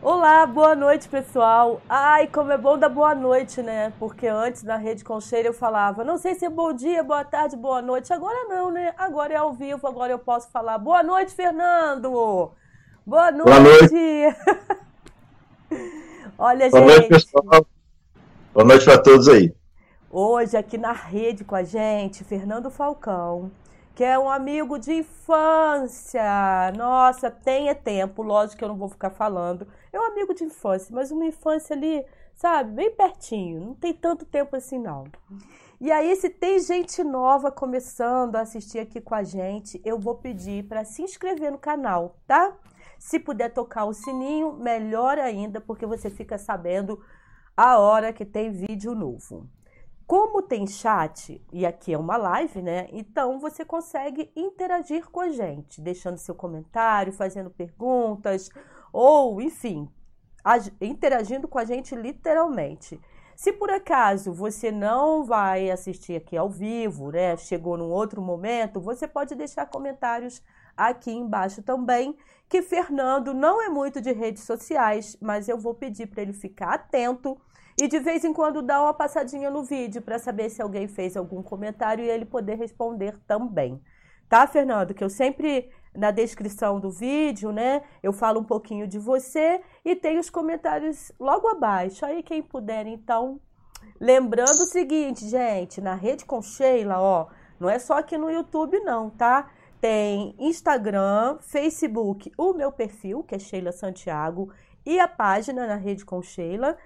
Olá, boa noite, pessoal. Ai, como é bom dar boa noite, né? Porque antes na Rede Concheira eu falava, não sei se é bom dia, boa tarde, boa noite. Agora não, né? Agora é ao vivo, agora eu posso falar. Boa noite, Fernando. Boa noite. Boa noite. Olha, boa gente. Noite, pessoal. Boa noite para todos aí. Hoje aqui na rede com a gente, Fernando Falcão que é um amigo de infância. Nossa, tenha tempo, lógico que eu não vou ficar falando. É um amigo de infância, mas uma infância ali, sabe, bem pertinho, não tem tanto tempo assim não. E aí, se tem gente nova começando a assistir aqui com a gente, eu vou pedir para se inscrever no canal, tá? Se puder tocar o sininho, melhor ainda, porque você fica sabendo a hora que tem vídeo novo. Como tem chat, e aqui é uma live, né? Então você consegue interagir com a gente, deixando seu comentário, fazendo perguntas, ou enfim, interagindo com a gente literalmente. Se por acaso você não vai assistir aqui ao vivo, né? Chegou num outro momento, você pode deixar comentários aqui embaixo também. Que Fernando não é muito de redes sociais, mas eu vou pedir para ele ficar atento e de vez em quando dá uma passadinha no vídeo para saber se alguém fez algum comentário e ele poder responder também. Tá, Fernando? Que eu sempre na descrição do vídeo, né? Eu falo um pouquinho de você e tem os comentários logo abaixo. Aí quem puder, então, lembrando o seguinte, gente, na rede com Sheila, ó, não é só aqui no YouTube não, tá? Tem Instagram, Facebook, o meu perfil, que é Sheila Santiago, e a página na rede com Sheila.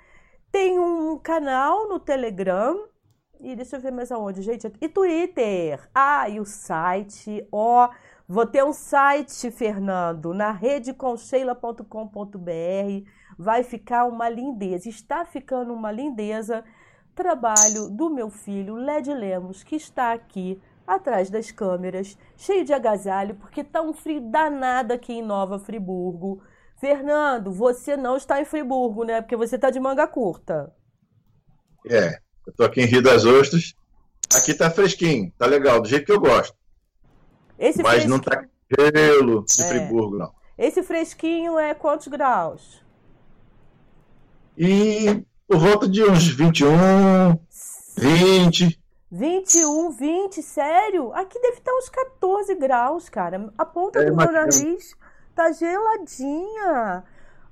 Tem um canal no Telegram. E deixa eu ver mais aonde, gente. E Twitter. Ah, e o site. Ó, vou ter um site, Fernando, na redeconcheila.com.br. Vai ficar uma lindeza. Está ficando uma lindeza. Trabalho do meu filho, Led Lemos, que está aqui atrás das câmeras, cheio de agasalho, porque tá um frio danado aqui em Nova Friburgo. Fernando, você não está em Friburgo, né? Porque você está de manga curta. É, eu tô aqui em Rio das Ostras. Aqui tá fresquinho, tá legal, do jeito que eu gosto. Esse Mas fresquinho... não tá gelo de é. Friburgo, não. Esse fresquinho é quantos graus? E por volta de uns 21, 20. 21, 20, sério? Aqui deve estar uns 14 graus, cara. A ponta é, do meu nariz Tá geladinha.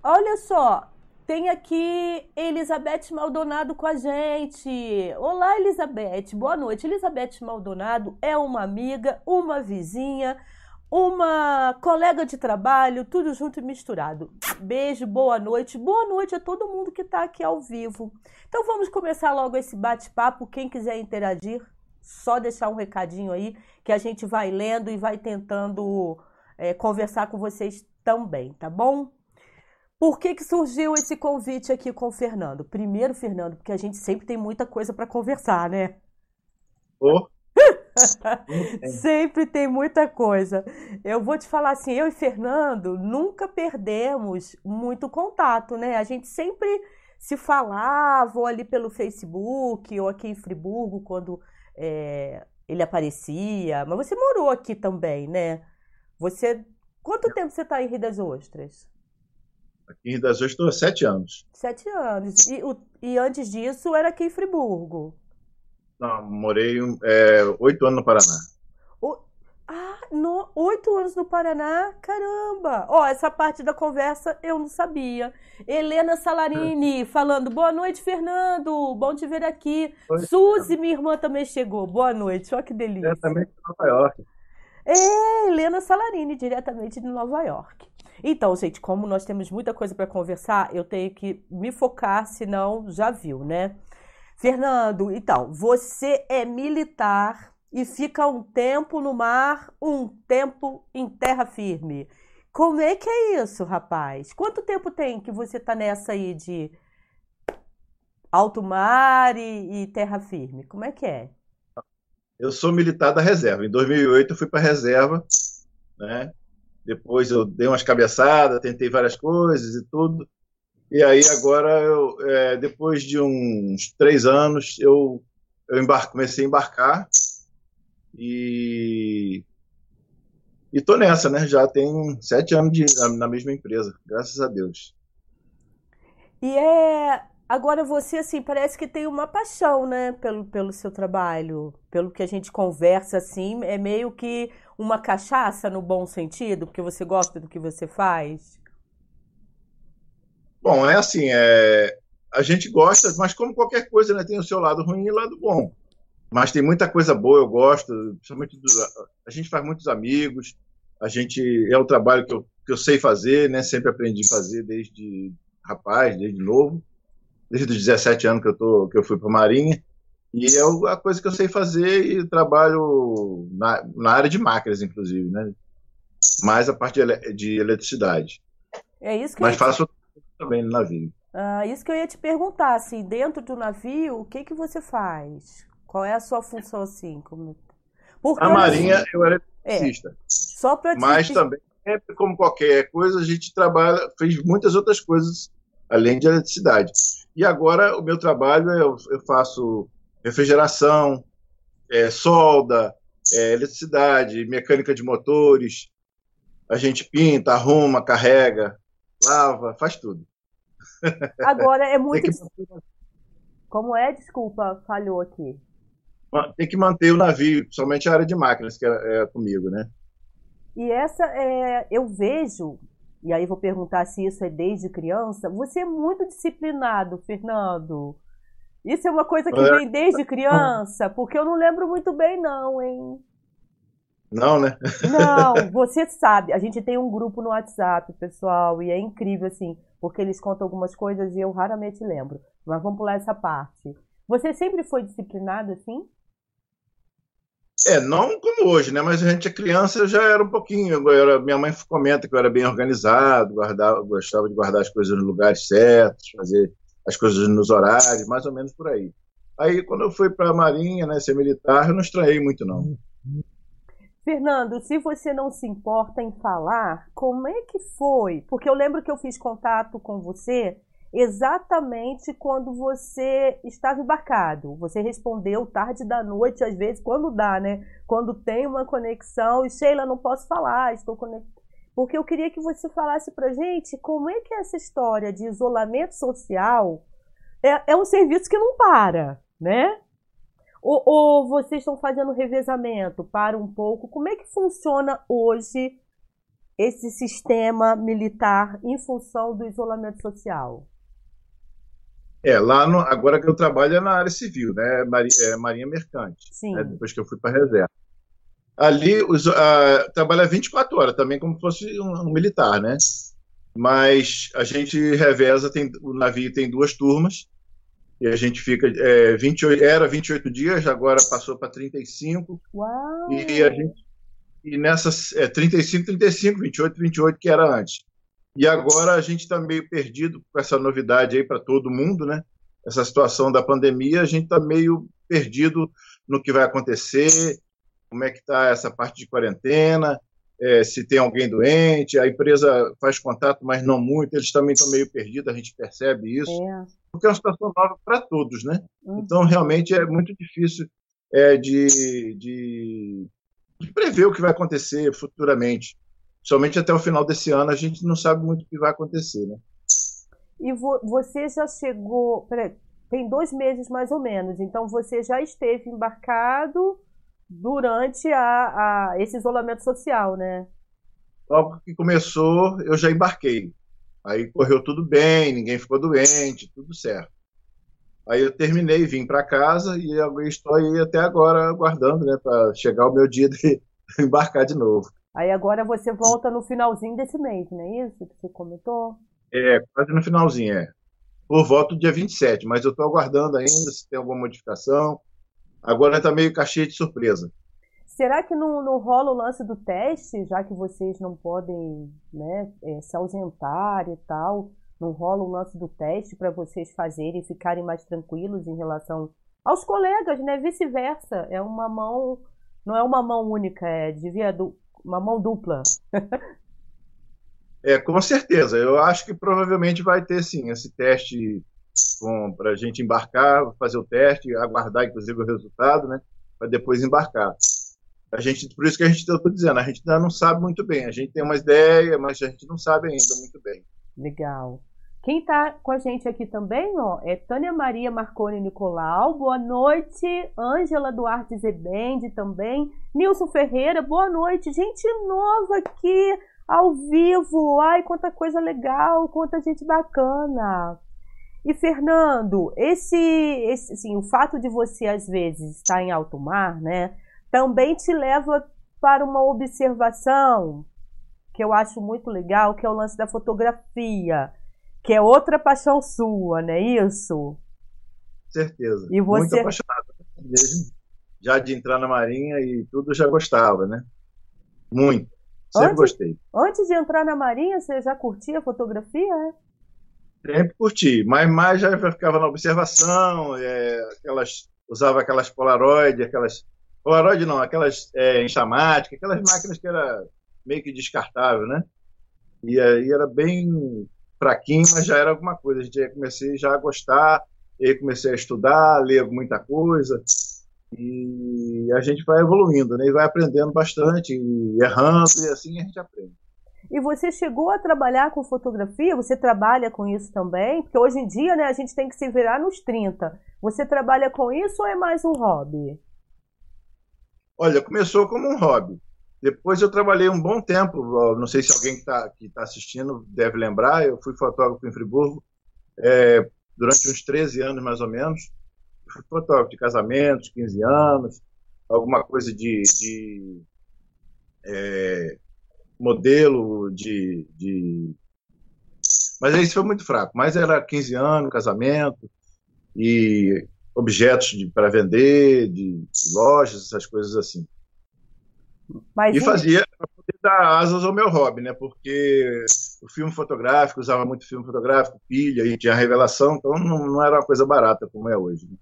Olha só, tem aqui Elizabeth Maldonado com a gente. Olá, Elizabeth. Boa noite. Elizabeth Maldonado é uma amiga, uma vizinha, uma colega de trabalho, tudo junto e misturado. Beijo, boa noite. Boa noite a todo mundo que está aqui ao vivo. Então vamos começar logo esse bate-papo. Quem quiser interagir, só deixar um recadinho aí que a gente vai lendo e vai tentando é, conversar com vocês também, tá bom? Por que, que surgiu esse convite aqui com o Fernando? Primeiro, Fernando, porque a gente sempre tem muita coisa para conversar, né? Oh. sempre tem muita coisa. Eu vou te falar assim, eu e Fernando nunca perdemos muito contato, né? A gente sempre se falava ou ali pelo Facebook ou aqui em Friburgo quando é, ele aparecia. Mas você morou aqui também, né? Você. Quanto tempo você está em Rio das Ostras? Aqui em Rio das Ostras estou há sete anos. Sete anos. E, o, e antes disso era aqui em Friburgo? Não, morei é, oito anos no Paraná. O, ah, no, oito anos no Paraná? Caramba! Ó, essa parte da conversa eu não sabia. Helena Salarini falando, boa noite, Fernando. Bom te ver aqui. Oi, Suzy, minha irmã, também chegou. Boa noite. Olha que delícia. Também estou em Nova York. É, Helena Salarini, diretamente de Nova York. Então, gente, como nós temos muita coisa para conversar, eu tenho que me focar, senão já viu, né? Fernando, então, você é militar e fica um tempo no mar, um tempo em terra firme. Como é que é isso, rapaz? Quanto tempo tem que você tá nessa aí de alto mar e, e terra firme? Como é que é? eu sou militar da reserva. Em 2008 eu fui para reserva, né? Depois eu dei umas cabeçadas, tentei várias coisas e tudo. E aí agora, eu, é, depois de uns três anos, eu, eu comecei a embarcar e e tô nessa, né? Já tem sete anos de, na, na mesma empresa, graças a Deus. E é. Agora você, assim, parece que tem uma paixão, né, pelo, pelo seu trabalho. Pelo que a gente conversa, assim, é meio que uma cachaça no bom sentido, porque você gosta do que você faz. Bom, é assim, é... a gente gosta, mas como qualquer coisa, né, tem o seu lado ruim e o lado bom. Mas tem muita coisa boa, eu gosto, principalmente do... a gente faz muitos amigos, a gente é o trabalho que eu, que eu sei fazer, né, sempre aprendi a fazer desde rapaz, desde novo, desde os 17 anos que eu, tô, que eu fui para Marinha. E é a coisa que eu sei fazer e trabalho na, na área de máquinas, inclusive, né? Mais a parte de, de eletricidade. É isso que Mas eu faço também no navio. Ah, isso que eu ia te perguntar, assim, dentro do navio, o que que você faz? Qual é a sua função, assim? Como... Porque, a Marinha, eu era eletricista. É, só para Mas também, como qualquer coisa, a gente trabalha, fez muitas outras coisas além de eletricidade. E agora o meu trabalho é, eu, eu faço refrigeração, é, solda, é, eletricidade, mecânica de motores. A gente pinta, arruma, carrega, lava, faz tudo. Agora é muito. Como é? Desculpa, falhou aqui. Tem que manter o navio, somente a área de máquinas, que é, é comigo, né? E essa é, eu vejo e aí vou perguntar se isso é desde criança. Você é muito disciplinado, Fernando. Isso é uma coisa que é. vem desde criança, porque eu não lembro muito bem, não, hein? Não, né? Não, você sabe. A gente tem um grupo no WhatsApp, pessoal, e é incrível, assim, porque eles contam algumas coisas e eu raramente lembro. Mas vamos pular essa parte. Você sempre foi disciplinado assim? É, não como hoje, né? Mas a gente é criança, eu já era um pouquinho. Era, minha mãe comenta que eu era bem organizado, guardava, gostava de guardar as coisas nos lugares certos, fazer as coisas nos horários, mais ou menos por aí. Aí, quando eu fui para a Marinha, né, ser militar, eu não estranhei muito, não. Fernando, se você não se importa em falar, como é que foi? Porque eu lembro que eu fiz contato com você exatamente quando você estava embarcado. Você respondeu tarde da noite, às vezes, quando dá, né? Quando tem uma conexão, e Sheila, não posso falar, estou. Porque eu queria que você falasse pra gente como é que essa história de isolamento social é, é um serviço que não para, né? Ou, ou vocês estão fazendo revezamento? Para um pouco. Como é que funciona hoje esse sistema militar em função do isolamento social? É, lá no, agora que eu trabalho é na área civil, né? Marinha, é, Marinha Mercante. Sim. Né? Depois que eu fui para a reserva. Ali os, uh, trabalha 24 horas, também como fosse um, um, militar, né? Mas a gente reveza, tem, o navio tem duas turmas, e a gente fica. É, 28, era 28 dias, agora passou para 35. Uau! E a gente. E nessas. É, 35, 35, 28, 28, que era antes. E agora a gente está meio perdido com essa novidade aí para todo mundo, né? Essa situação da pandemia, a gente está meio perdido no que vai acontecer, como é que está essa parte de quarentena, é, se tem alguém doente, a empresa faz contato, mas não muito, eles também estão meio perdidos, a gente percebe isso, é. porque é uma situação nova para todos, né? Uhum. Então, realmente é muito difícil é, de, de, de prever o que vai acontecer futuramente somente até o final desse ano a gente não sabe muito o que vai acontecer, né? E vo você já chegou, peraí, tem dois meses mais ou menos, então você já esteve embarcado durante a, a, esse isolamento social, né? Logo que começou, eu já embarquei. Aí correu tudo bem, ninguém ficou doente, tudo certo. Aí eu terminei, vim para casa e estou aí até agora aguardando, né, para chegar o meu dia de embarcar de novo. Aí agora você volta no finalzinho desse mês, não é isso que você comentou? É, quase no finalzinho, é. Por volta do dia 27, mas eu estou aguardando ainda se tem alguma modificação. Agora está meio caixinha de surpresa. Será que não, não rola o lance do teste, já que vocês não podem né, é, se ausentar e tal? Não rola o lance do teste para vocês fazerem e ficarem mais tranquilos em relação aos colegas, né? Vice-versa. É uma mão, não é uma mão única, é devia do, uma mão dupla. é, com certeza. Eu acho que provavelmente vai ter sim esse teste para a gente embarcar, fazer o teste, aguardar inclusive o resultado, né? Para depois embarcar. A gente, por isso que a gente está dizendo, a gente ainda não sabe muito bem. A gente tem uma ideia, mas a gente não sabe ainda muito bem. Legal. Quem está com a gente aqui também, ó, é Tânia Maria Marconi Nicolau. Boa noite. Ângela Duarte Zebende também. Nilson Ferreira, boa noite. Gente nova aqui, ao vivo. Ai, quanta coisa legal, quanta gente bacana. E Fernando, esse, esse assim, o fato de você às vezes estar em alto mar, né, também te leva para uma observação que eu acho muito legal, que é o lance da fotografia que é outra paixão sua, não é isso? Certeza. E você... Muito apaixonado mesmo. Já de entrar na Marinha e tudo já gostava, né? Muito. Sempre antes, gostei. Antes de entrar na Marinha, você já curtia fotografia? É? Sempre curti, mas mais já ficava na observação, é, aquelas, usava aquelas Polaroid, aquelas. Polaroid não, aquelas é, enxamáticas, aquelas máquinas que era meio que descartável, né? E aí era bem fraquinho, mas já era alguma coisa. A gente comecei já a gostar, e comecei a estudar, ler muita coisa. E a gente vai evoluindo, né? E vai aprendendo bastante, errando, e assim a gente aprende. E você chegou a trabalhar com fotografia? Você trabalha com isso também? Porque hoje em dia, né, a gente tem que se virar nos 30. Você trabalha com isso ou é mais um hobby? Olha, começou como um hobby. Depois eu trabalhei um bom tempo, não sei se alguém que está tá assistindo deve lembrar, eu fui fotógrafo em Friburgo é, durante uns 13 anos mais ou menos. Fui fotógrafo de casamentos, 15 anos, alguma coisa de, de é, modelo de, de. Mas isso foi muito fraco. Mas era 15 anos, casamento e objetos para vender, de, de lojas, essas coisas assim. Mas, e fazia para poder dar asas ao meu hobby, né? Porque o filme fotográfico, usava muito filme fotográfico, pilha, e tinha revelação, então não, não era uma coisa barata como é hoje. Né?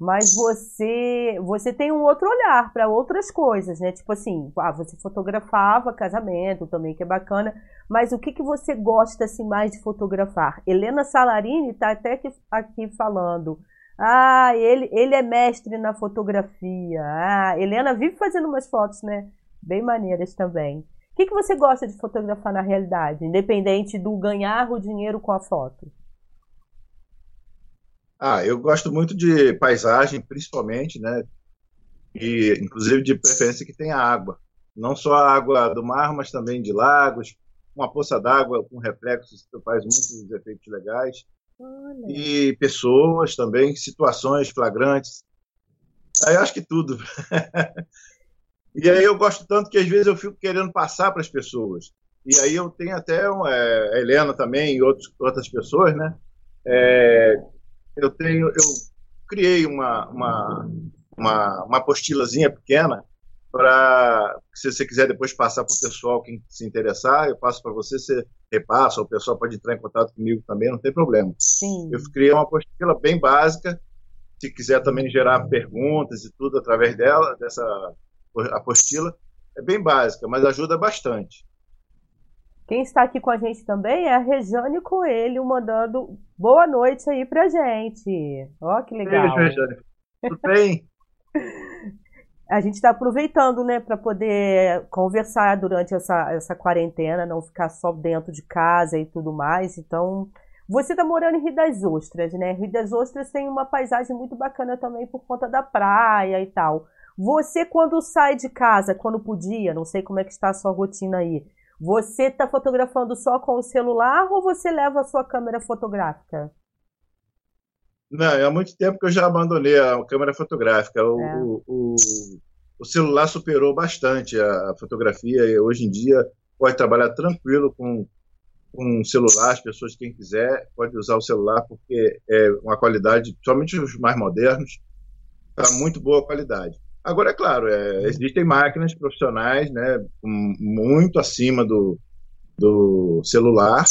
Mas você, você tem um outro olhar para outras coisas, né? Tipo assim, ah, você fotografava casamento também, que é bacana. Mas o que, que você gosta assim mais de fotografar? Helena Salarini está até aqui, aqui falando. Ah, ele, ele é mestre na fotografia. Ah, Helena vive fazendo umas fotos, né? Bem maneiras também. O que, que você gosta de fotografar na realidade, independente do ganhar o dinheiro com a foto? Ah, eu gosto muito de paisagem, principalmente, né? E inclusive de preferência que tenha água. Não só a água do mar, mas também de lagos. Uma poça d'água com reflexos faz muitos efeitos legais. Olha. e pessoas também, situações flagrantes. Aí eu acho que tudo. e aí eu gosto tanto que às vezes eu fico querendo passar para as pessoas. E aí eu tenho até é, a Helena também e outros, outras pessoas, né? É, eu tenho, eu criei uma, uma, uma, uma apostilazinha pequena para se você quiser depois passar para o pessoal quem se interessar, eu passo para você, você repassa, o pessoal pode entrar em contato comigo também, não tem problema. Sim. Eu criei uma apostila bem básica, se quiser também gerar perguntas e tudo através dela, dessa apostila, é bem básica, mas ajuda bastante. Quem está aqui com a gente também é a Rejane Coelho, mandando boa noite aí pra gente. Ó, que legal. Beijo, Rejane. Tudo bem? a gente está aproveitando, né, para poder conversar durante essa, essa quarentena, não ficar só dentro de casa e tudo mais. Então, você está morando em Rio das Ostras, né? Rio das Ostras tem uma paisagem muito bacana também por conta da praia e tal. Você, quando sai de casa, quando podia, não sei como é que está a sua rotina aí, você está fotografando só com o celular ou você leva a sua câmera fotográfica? Não, há muito tempo que eu já abandonei a câmera fotográfica. O, é. o, o, o, celular superou bastante a, a fotografia e hoje em dia pode trabalhar tranquilo com, com celular, as pessoas, quem quiser, pode usar o celular porque é uma qualidade, somente os mais modernos, está muito boa qualidade. Agora, é claro, é, existem máquinas profissionais né, muito acima do, do celular,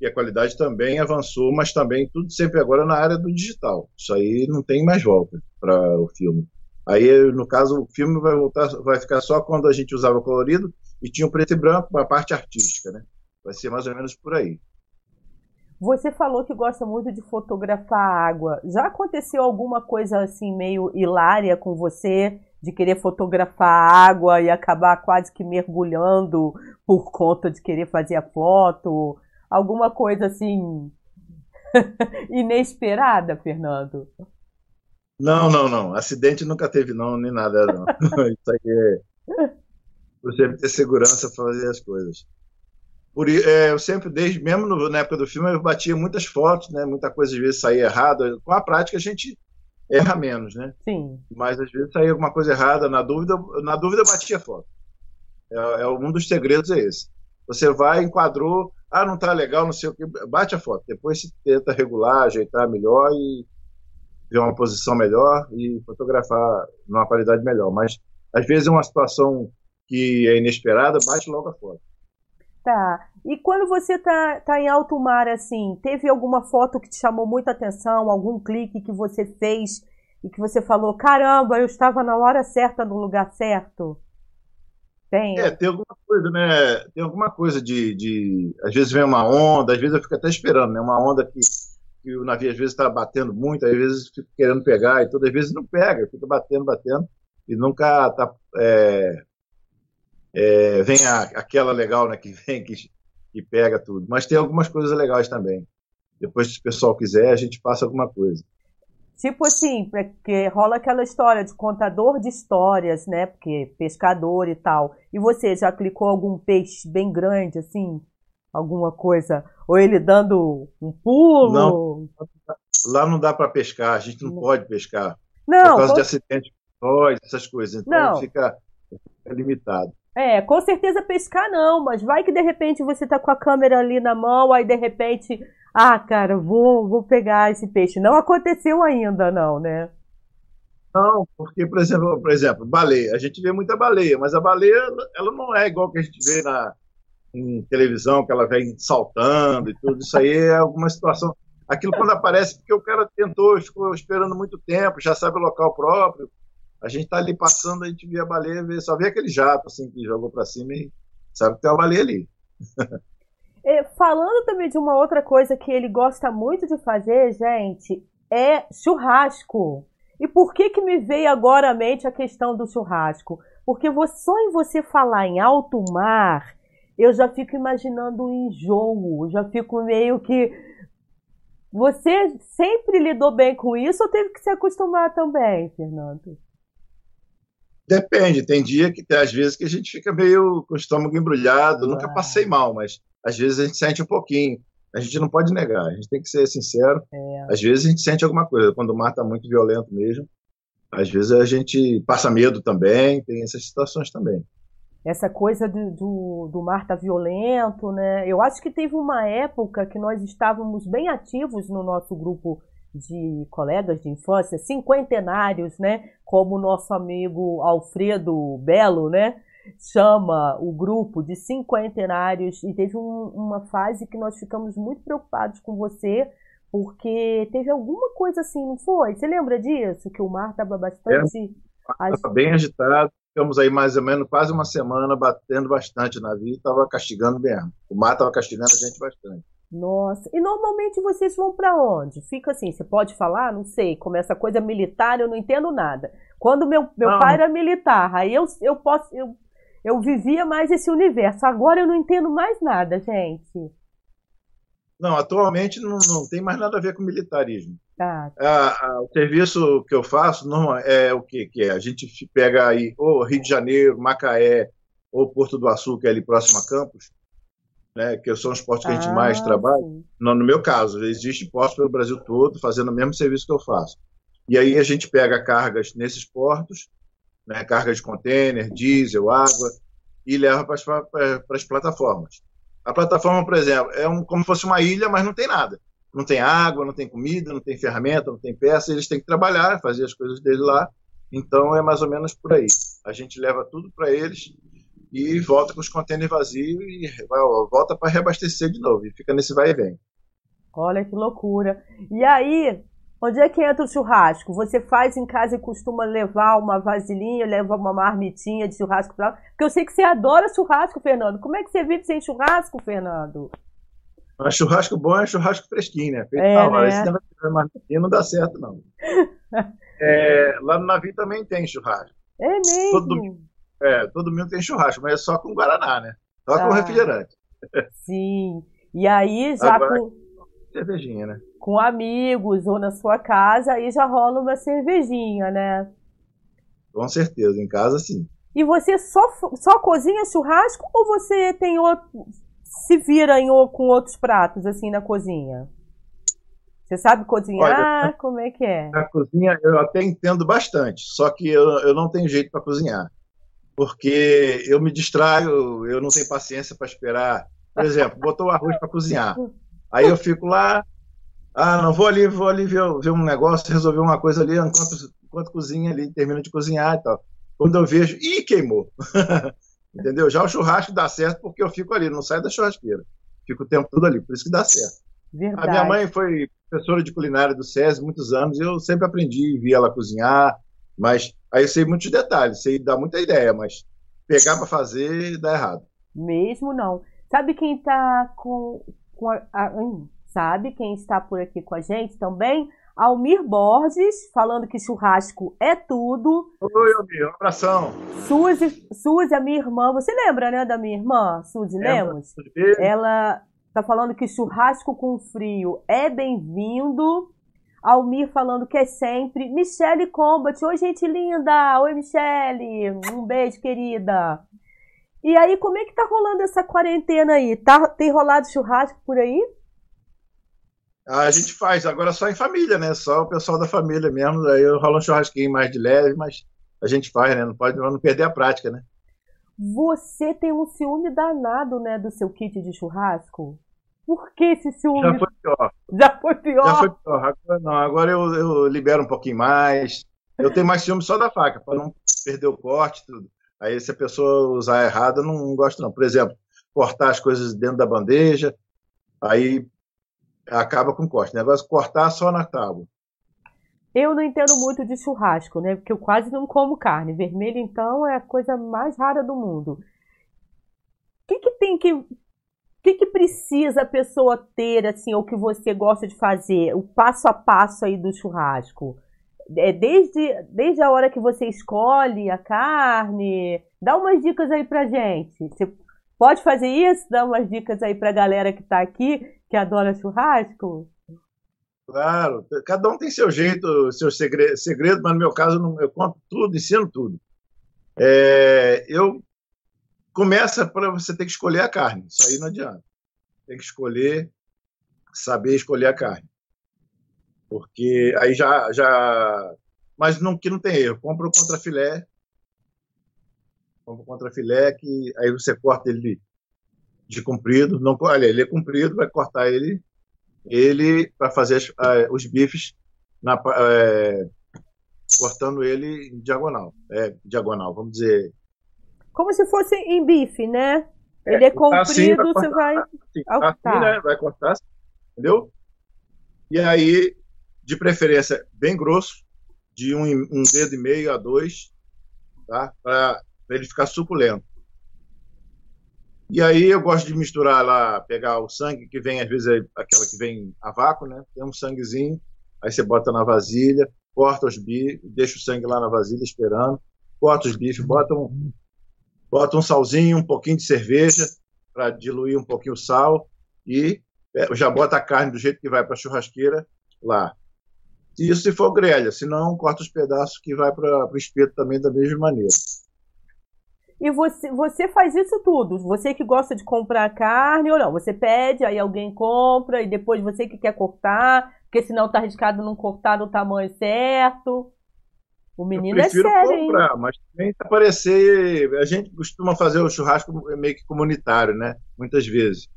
e a qualidade também avançou, mas também tudo sempre agora na área do digital. Isso aí não tem mais volta para o filme. Aí, no caso, o filme vai voltar, vai ficar só quando a gente usava colorido e tinha o preto e branco, a parte artística, né? Vai ser mais ou menos por aí. Você falou que gosta muito de fotografar água. Já aconteceu alguma coisa assim meio hilária com você de querer fotografar água e acabar quase que mergulhando por conta de querer fazer a foto? alguma coisa assim Inesperada, Fernando? Não, não, não. Acidente nunca teve, não, nem nada, não. Isso aí é. Você ter segurança para fazer as coisas. Por, é, eu sempre, desde mesmo no, na época do filme, eu batia muitas fotos, né? Muita coisa às vezes saía errada. Com a prática a gente erra menos, né? Sim. Mas às vezes saía alguma coisa errada. Na dúvida, na dúvida batia foto. É, é, um dos segredos é esse. Você vai, enquadrou, ah, não tá legal, não sei o que, bate a foto. Depois se tenta regular, ajeitar melhor e ver uma posição melhor e fotografar numa qualidade melhor. Mas às vezes é uma situação que é inesperada, bate logo a foto. Tá. E quando você tá, tá em alto mar, assim, teve alguma foto que te chamou muita atenção, algum clique que você fez e que você falou, caramba, eu estava na hora certa, no lugar certo? Tem. É, tem alguma coisa, né? Tem alguma coisa de, de. Às vezes vem uma onda, às vezes eu fico até esperando, né? Uma onda que, que o navio às vezes está batendo muito, às vezes fico querendo pegar e todas as vezes não pega, fica batendo, batendo e nunca tá, é, é, vem a, aquela legal né, que vem, que, que pega tudo. Mas tem algumas coisas legais também. Depois, se o pessoal quiser, a gente passa alguma coisa. Tipo assim, porque rola aquela história de contador de histórias, né? Porque pescador e tal. E você já clicou algum peixe bem grande, assim? Alguma coisa? Ou ele dando um pulo? Não, lá não dá para pescar, a gente não, não, pode pescar. Não. Por causa de acidente, essas coisas. Então não. fica limitado. É, com certeza pescar não, mas vai que de repente você tá com a câmera ali na mão, aí de repente, ah, cara, vou, vou pegar esse peixe. Não aconteceu ainda, não, né? Não, porque, por exemplo, por exemplo, baleia. A gente vê muita baleia, mas a baleia, ela não é igual que a gente vê na em televisão, que ela vem saltando e tudo. Isso aí é alguma situação. Aquilo quando aparece, porque o cara tentou, ficou esperando muito tempo, já sabe o local próprio a gente tá ali passando, a gente vê a baleia, vê, só vê aquele jato assim que jogou para cima e sabe que tem uma baleia ali. é, falando também de uma outra coisa que ele gosta muito de fazer, gente, é churrasco. E por que que me veio agora à mente a questão do churrasco? Porque só em você falar em alto mar, eu já fico imaginando um enjoo, já fico meio que você sempre lidou bem com isso ou teve que se acostumar também, Fernando? Depende, tem dia que às vezes que a gente fica meio com o estômago embrulhado, nunca passei mal, mas às vezes a gente sente um pouquinho. A gente não pode negar, a gente tem que ser sincero. É. Às vezes a gente sente alguma coisa, quando o mar está muito violento mesmo. Às vezes a gente passa medo também, tem essas situações também. Essa coisa do, do, do mar tá violento, né? Eu acho que teve uma época que nós estávamos bem ativos no nosso grupo de colegas de infância, cinquentenários, né? Como o nosso amigo Alfredo Belo, né? Chama o grupo de cinquentenários e teve um, uma fase que nós ficamos muito preocupados com você porque teve alguma coisa assim, não foi? Você lembra disso? Que o mar estava bastante. É, bem agitado. Ficamos aí mais ou menos quase uma semana batendo bastante na vida, estava castigando mesmo. O mar estava castigando a gente bastante. Nossa, e normalmente vocês vão para onde? Fica assim, você pode falar? Não sei, como essa coisa militar, eu não entendo nada. Quando meu, meu pai era militar, aí eu, eu posso. Eu, eu vivia mais esse universo. Agora eu não entendo mais nada, gente. Não, atualmente não, não tem mais nada a ver com militarismo. Ah, tá. o serviço que eu faço não é o que, que é. A gente pega aí ou Rio de Janeiro, Macaé ou Porto do Açúcar, ali próximo a Campos, né, que são os postos que a gente ah, mais trabalha. No, no, meu caso, existe postos pelo Brasil todo fazendo o mesmo serviço que eu faço. E aí a gente pega cargas nesses portos, né, carga de contêiner, diesel, água, e leva para as plataformas. A plataforma, por exemplo, é um, como se fosse uma ilha, mas não tem nada. Não tem água, não tem comida, não tem ferramenta, não tem peça, eles têm que trabalhar, fazer as coisas dele lá. Então é mais ou menos por aí. A gente leva tudo para eles e volta com os contêineres vazios e volta para reabastecer de novo. E fica nesse vai e vem. Olha que loucura. E aí, onde é que entra o churrasco? Você faz em casa e costuma levar uma vasilhinha, leva uma marmitinha de churrasco para Porque eu sei que você adora churrasco, Fernando. Como é que você vive sem churrasco, Fernando? Mas churrasco bom é churrasco fresquinho, né? Feito é, né? Esse negócio marmitinha não dá certo, não. é, lá no navio também tem churrasco. É mesmo? Todo, é, todo mundo tem churrasco, mas é só com Guaraná, né? Só ah, com refrigerante. Sim. E aí, já Agora, com. cervejinha, né? Com amigos ou na sua casa, aí já rola uma cervejinha, né? Com certeza, em casa sim. E você só, só cozinha churrasco ou você tem outro, se vira em, com outros pratos assim na cozinha? Você sabe cozinhar? Olha, Como é que é? A cozinha eu até entendo bastante, só que eu, eu não tenho jeito para cozinhar. Porque eu me distraio, eu não tenho paciência para esperar. Por exemplo, botou o arroz para cozinhar. Aí eu fico lá, ah, não vou ali, vou ali ver, ver um negócio, resolver uma coisa ali, enquanto, enquanto cozinha ali, termina de cozinhar e tal. Quando eu vejo, ih, queimou. Entendeu? Já o churrasco dá certo porque eu fico ali, não saio da churrasqueira. Fico o tempo todo ali, por isso que dá certo. Verdade. A minha mãe foi professora de culinária do SESI muitos anos e eu sempre aprendi, via ela cozinhar, mas aí eu sei muitos detalhes, sei dar muita ideia, mas pegar para fazer dá errado. Mesmo não. Sabe quem está com, com a, a, hum, sabe quem está por aqui com a gente também? Almir Borges, falando que churrasco é tudo. Oi, Almir, um abração. Suzy, Suzy, a minha irmã, você lembra, né, da minha irmã, Suzy Lemos? Ela tá falando que churrasco com frio é bem-vindo. Almir falando que é sempre. Michele Combat, oi, gente linda! Oi, Michele! Um beijo, querida! E aí, como é que tá rolando essa quarentena aí? Tá, tem rolado churrasco por aí? A gente faz, agora só em família, né? Só o pessoal da família mesmo. Aí rola um churrasquinho mais de leve, mas a gente faz, né? Não pode não perder a prática, né? Você tem um ciúme danado, né, do seu kit de churrasco? Por que esse ciúme? Já foi pior. Já foi pior? Já foi pior. Agora, não, agora eu, eu libero um pouquinho mais. Eu tenho mais ciúme só da faca, para não perder o corte tudo. Aí se a pessoa usar errado, eu não gosto não. Por exemplo, cortar as coisas dentro da bandeja, aí acaba com corte. O negócio é cortar só na tábua. Eu não entendo muito de churrasco, né? Porque eu quase não como carne. Vermelho, então, é a coisa mais rara do mundo. O que, que tem que. Que, que precisa a pessoa ter, assim, ou que você gosta de fazer? O passo a passo aí do churrasco. É desde, desde a hora que você escolhe a carne. Dá umas dicas aí pra gente. Você pode fazer isso? Dá umas dicas aí pra galera que tá aqui que adora churrasco? Claro, cada um tem seu jeito, seu segredo, segredo mas no meu caso eu conto tudo, ensino tudo. É, eu começa para você ter que escolher a carne, isso aí não adianta. Tem que escolher, saber escolher a carne. Porque aí já. já mas não, que não tem erro. Compra o contrafilé. Compra o contrafilé, que aí você corta ele de comprido. Não, olha, ele é comprido, vai cortar ele, ele para fazer as, uh, os bifes, na, uh, cortando ele em diagonal. É, diagonal, vamos dizer. Como se fosse em bife, né? É, ele é comprido, assim, vai cortar, você vai. Assim, assim, né? Vai cortar, entendeu? E aí, de preferência, bem grosso, de um, um dedo e meio a dois, tá? Para ele ficar suculento. E aí eu gosto de misturar lá, pegar o sangue que vem, às vezes é aquela que vem a vácuo, né? Tem um sanguezinho, aí você bota na vasilha, corta os bifes, deixa o sangue lá na vasilha esperando, corta os bifes, bota um, bota um salzinho, um pouquinho de cerveja para diluir um pouquinho o sal e é, já bota a carne do jeito que vai para a churrasqueira lá. Isso se for grelha, se não, corta os pedaços que vai para o espeto também da mesma maneira. E você, você faz isso tudo. Você que gosta de comprar carne ou não. Você pede, aí alguém compra, e depois você que quer cortar, porque senão tá arriscado não cortar no tamanho certo. O menino é sério, comprar, hein? Mas também aparecer. A gente costuma fazer o churrasco meio que comunitário, né? Muitas vezes.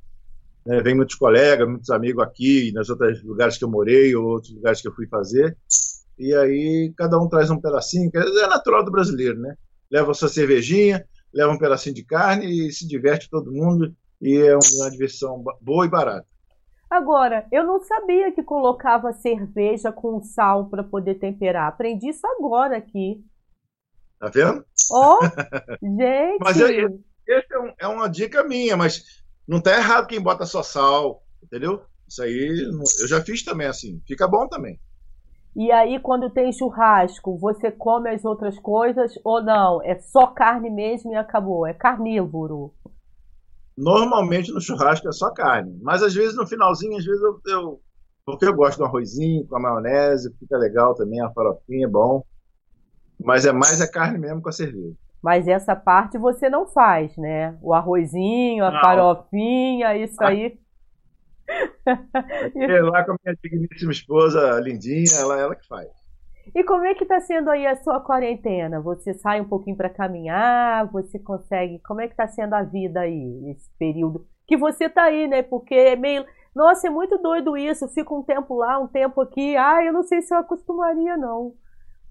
É, vem muitos colegas, muitos amigos aqui, nos outros lugares que eu morei, ou outros lugares que eu fui fazer. E aí cada um traz um pedacinho, é natural do brasileiro, né? leva sua cervejinha, leva um pedacinho de carne e se diverte todo mundo. E é uma diversão boa e barata. Agora, eu não sabia que colocava cerveja com sal para poder temperar. Aprendi isso agora aqui. Tá vendo? Ó, oh, gente! mas eu, essa é, um, é, uma dica minha, mas não tá errado quem bota só sal, entendeu? Isso aí eu já fiz também assim. Fica bom também. E aí, quando tem churrasco, você come as outras coisas ou não? É só carne mesmo e acabou? É carnívoro? Normalmente no churrasco é só carne. Mas às vezes no finalzinho, às vezes eu, eu Porque eu gosto do arrozinho com a maionese, fica legal também, a farofinha é bom. Mas é mais a carne mesmo com a cerveja. Mas essa parte você não faz, né? O arrozinho, a não. farofinha, isso aí. É lá com a minha digníssima esposa, lindinha, ela, ela que faz. E como é que está sendo aí a sua quarentena? Você sai um pouquinho para caminhar? Você consegue? Como é que está sendo a vida aí esse período que você está aí, né? Porque é meio, nossa, é muito doido isso. Fica um tempo lá, um tempo aqui. Ah, eu não sei se eu acostumaria não.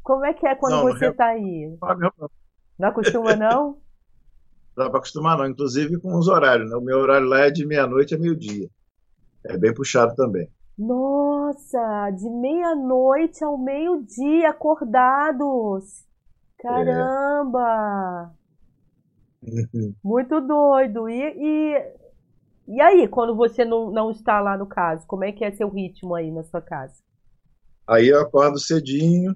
Como é que é quando não, você está aí? Não, não acostuma não? Não dá para acostumar não, inclusive com os horários. Né? O meu horário lá é de meia-noite a meio-dia. É bem puxado também. Nossa, de meia-noite ao meio-dia acordados. Caramba! É. Muito doido. E, e, e aí, quando você não, não está lá no caso, como é que é seu ritmo aí na sua casa? Aí eu acordo cedinho,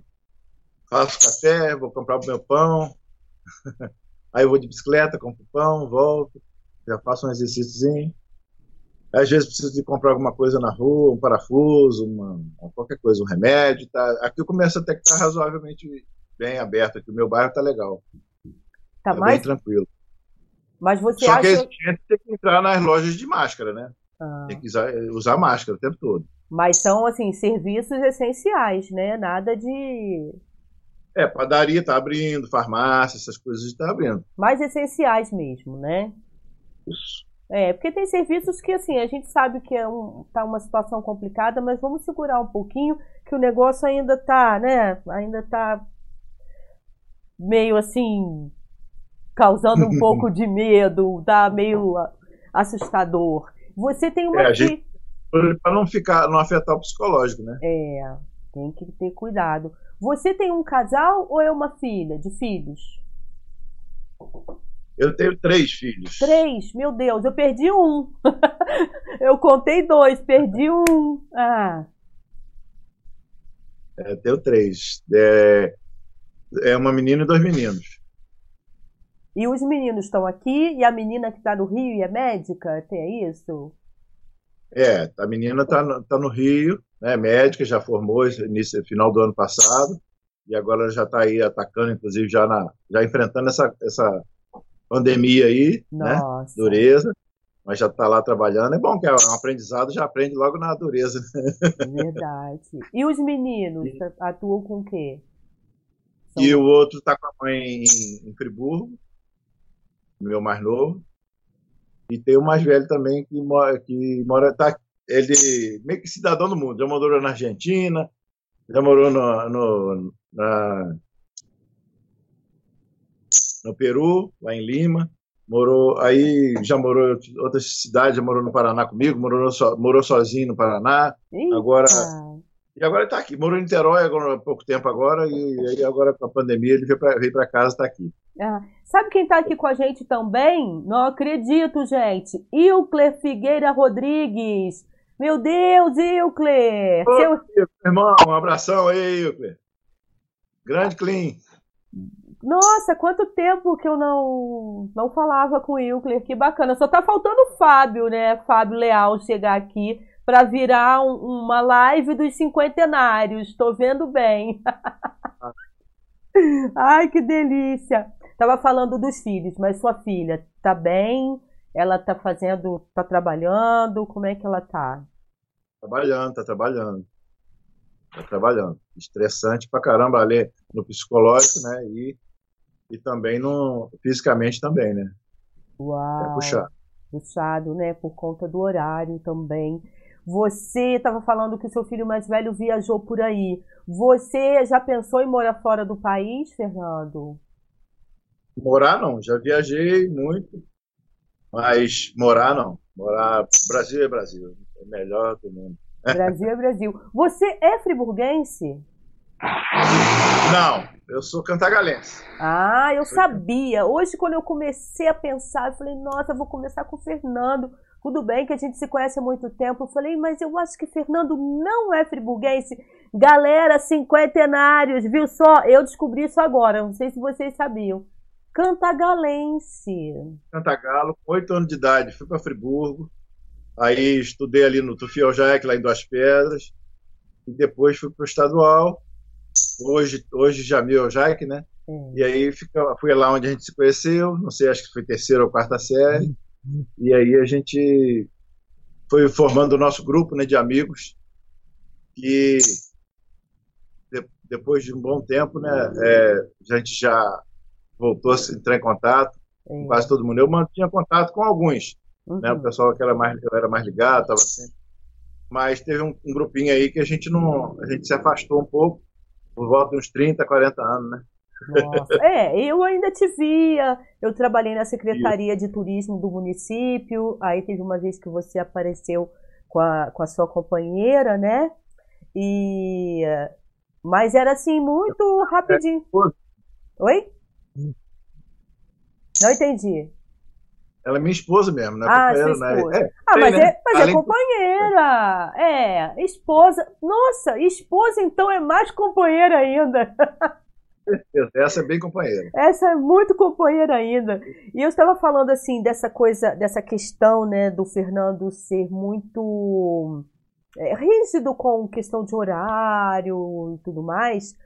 faço café, vou comprar o meu pão. aí eu vou de bicicleta, compro pão, volto, já faço um exercíciozinho. Às vezes preciso de comprar alguma coisa na rua, um parafuso, uma, qualquer coisa, um remédio. Tá? Aqui começa até que tá razoavelmente bem aberto, aqui o meu bairro está legal. Tá, tá mais... bem tranquilo. Mas você Só acha... que a gente tem que entrar nas lojas de máscara, né? Ah. Tem que usar, usar máscara o tempo todo. Mas são, assim, serviços essenciais, né? Nada de... É, padaria tá abrindo, farmácia, essas coisas está abrindo. Mais essenciais mesmo, né? Isso. É, porque tem serviços que, assim, a gente sabe que é um, tá uma situação complicada, mas vamos segurar um pouquinho, que o negócio ainda tá, né? Ainda tá meio assim, causando um pouco de medo, tá meio assustador. Você tem uma. É, gente, para não ficar, não afetar o psicológico, né? É, tem que ter cuidado. Você tem um casal ou é uma filha de filhos? Eu tenho três filhos. Três? Meu Deus, eu perdi um. eu contei dois, perdi um. Ah. É, tenho três. É, é uma menina e dois meninos. E os meninos estão aqui e a menina que está no Rio e é médica, tem isso? É, a menina está no, tá no Rio, né, médica, já formou início, final do ano passado, e agora já está aí atacando, inclusive já, na, já enfrentando essa, essa pandemia aí, né? Nossa. né? Dureza. Mas já está lá trabalhando. É bom que é um aprendizado, já aprende logo na dureza. Verdade. E os meninos e... atuam com o quê? São... E o outro está com a mãe em, em Friburgo, meu mais novo. E tem o mais velho também que mora, que mora tá, ele meio que cidadão do mundo. Já morou na Argentina, já morou no, no na, no Peru, lá em Lima. Morou, aí já morou em outras cidades, já morou no Paraná comigo, morou, so, morou sozinho no Paraná. Eita. Agora e agora está aqui. Morou em Niterói agora, há pouco tempo agora, e agora com a pandemia ele veio para casa, está aqui. Ah, sabe quem está aqui com a gente também? Não acredito, gente. Ilcler Figueira Rodrigues. Meu Deus, Ilcler! Ô, Seu... Irmão, um abração aí, Ilcler. Grande Clean. Nossa, quanto tempo que eu não não falava com o Eucler, que bacana. Só tá faltando o Fábio, né? Fábio Leal chegar aqui para virar um, uma live dos cinquentenários. Tô vendo bem. Ai, que delícia. Tava falando dos filhos, mas sua filha tá bem? Ela tá fazendo, tá trabalhando? Como é que ela tá? Trabalhando, tá trabalhando. Tá trabalhando. Estressante pra caramba ali no psicológico, né? E e também no fisicamente também, né? Uau. É puxado. Puxado, né? Por conta do horário também. Você estava falando que o seu filho mais velho viajou por aí. Você já pensou em morar fora do país, Fernando? Morar não, já viajei muito, mas morar não. Morar Brasil é Brasil, é melhor do mundo. Brasil é Brasil. Você é friburguense? Não, eu sou cantagalense. Ah, eu sabia. Hoje, quando eu comecei a pensar, eu falei, nossa, eu vou começar com o Fernando. Tudo bem que a gente se conhece há muito tempo. Eu falei, mas eu acho que Fernando não é friburguense. Galera, cinquentenários, viu só? Eu descobri isso agora, não sei se vocês sabiam. Cantagalense. Cantagalo, com oito anos de idade, fui para Friburgo. Aí estudei ali no Tufiel Jack, lá em Duas Pedras, e depois fui para o estadual, hoje, hoje Jamil Jack, né? Hum. E aí fica, fui lá onde a gente se conheceu, não sei, acho que foi terceira ou quarta série, hum. e aí a gente foi formando o nosso grupo né, de amigos, e de, depois de um bom tempo, né, é, a gente já voltou a entrar em contato com quase todo mundo. Eu mantinha contato com alguns, uhum. né, o uhum. pessoal que era mais, eu era mais ligado, estava assim. Mas teve um, um, grupinho aí que a gente não, a gente se afastou um pouco, por volta de uns 30, 40 anos, né? Nossa. É, eu ainda te via, eu trabalhei na Secretaria de Turismo do município, aí teve uma vez que você apareceu com a, com a sua companheira, né? E mas era assim muito rapidinho. Oi? Não entendi. Ela é minha esposa mesmo, né? Ah, né? esposa. Né? É, ah, mas, né? é, mas é companheira. É, esposa. Nossa, esposa então é mais companheira ainda. Essa é bem companheira. Essa é muito companheira ainda. E eu estava falando assim dessa coisa, dessa questão, né, do Fernando ser muito é, rígido com questão de horário e tudo mais.